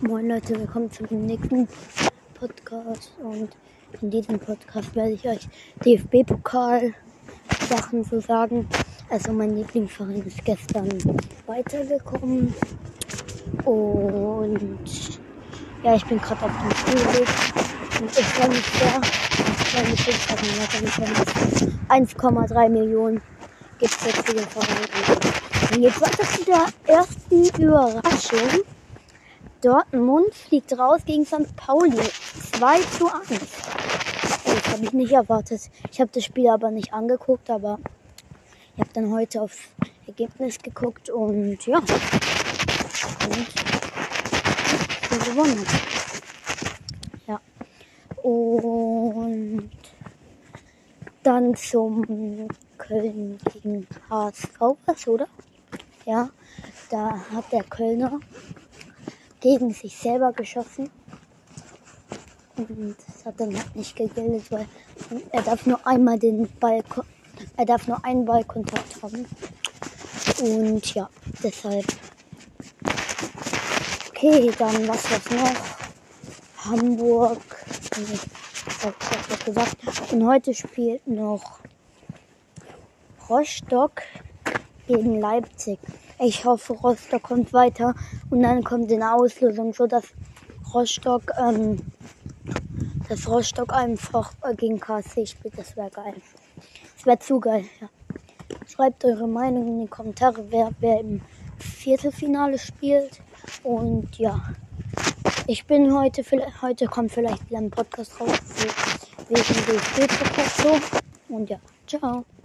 Moin Leute, willkommen zum nächsten Podcast und in diesem Podcast werde ich euch DFB-Pokal Sachen so sagen. Also mein Lieblingsverein ist gestern weitergekommen und ja, ich bin gerade auf dem Spielweg und ich freue mich sehr. Mein Lieblingsverein 1,3 Millionen gibt es jetzt für den Verein. Und jetzt weiter zu der ersten Überraschung. Dortmund fliegt raus gegen St. Pauli. 2 zu 1. Das habe ich nicht erwartet. Ich habe das Spiel aber nicht angeguckt, aber ich habe dann heute aufs Ergebnis geguckt und ja. Und gewonnen. Ja. Und dann zum Köln gegen HSV, was, oder? Ja, da hat der Kölner gegen sich selber geschossen. Und das hat dann halt nicht gegildet, weil er darf nur einmal den Ball, er darf nur einen Ballkontakt haben. Und ja, deshalb. Okay, dann was was noch? Hamburg. Gesagt. Und heute spielt noch Rostock gegen Leipzig. Ich hoffe, Rostock kommt weiter und dann kommt eine Auslösung, so dass Rostock, ähm, dass Rostock einfach äh, gegen KSC spielt. Das wäre geil. Das wäre zu geil, ja. Schreibt eure Meinung in die Kommentare, wer, wer im Viertelfinale spielt. Und ja, ich bin heute, heute kommt vielleicht wieder ein Podcast raus wegen des so. Und ja, ciao.